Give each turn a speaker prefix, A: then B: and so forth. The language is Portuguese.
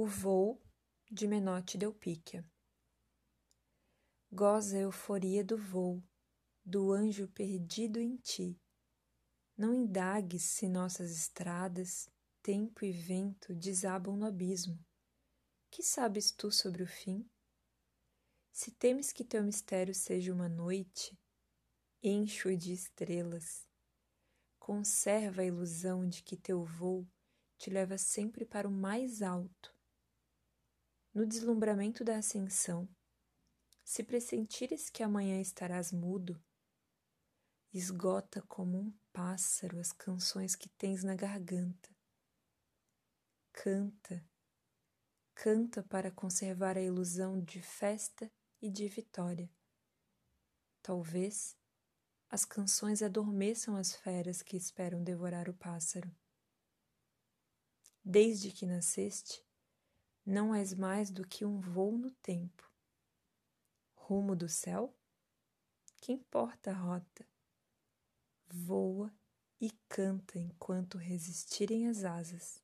A: O voo de Menotti Delpíquia. Goza a euforia do voo, do anjo perdido em ti. Não indagues se nossas estradas, tempo e vento desabam no abismo. Que sabes tu sobre o fim? Se temes que teu mistério seja uma noite, enche-o de estrelas. Conserva a ilusão de que teu voo te leva sempre para o mais alto no deslumbramento da ascensão, se pressentires que amanhã estarás mudo, esgota como um pássaro as canções que tens na garganta. Canta, canta para conservar a ilusão de festa e de vitória. Talvez as canções adormeçam as feras que esperam devorar o pássaro. Desde que nasceste, não és mais do que um voo no tempo. Rumo do céu? Que importa a rota? Voa e canta enquanto resistirem as asas.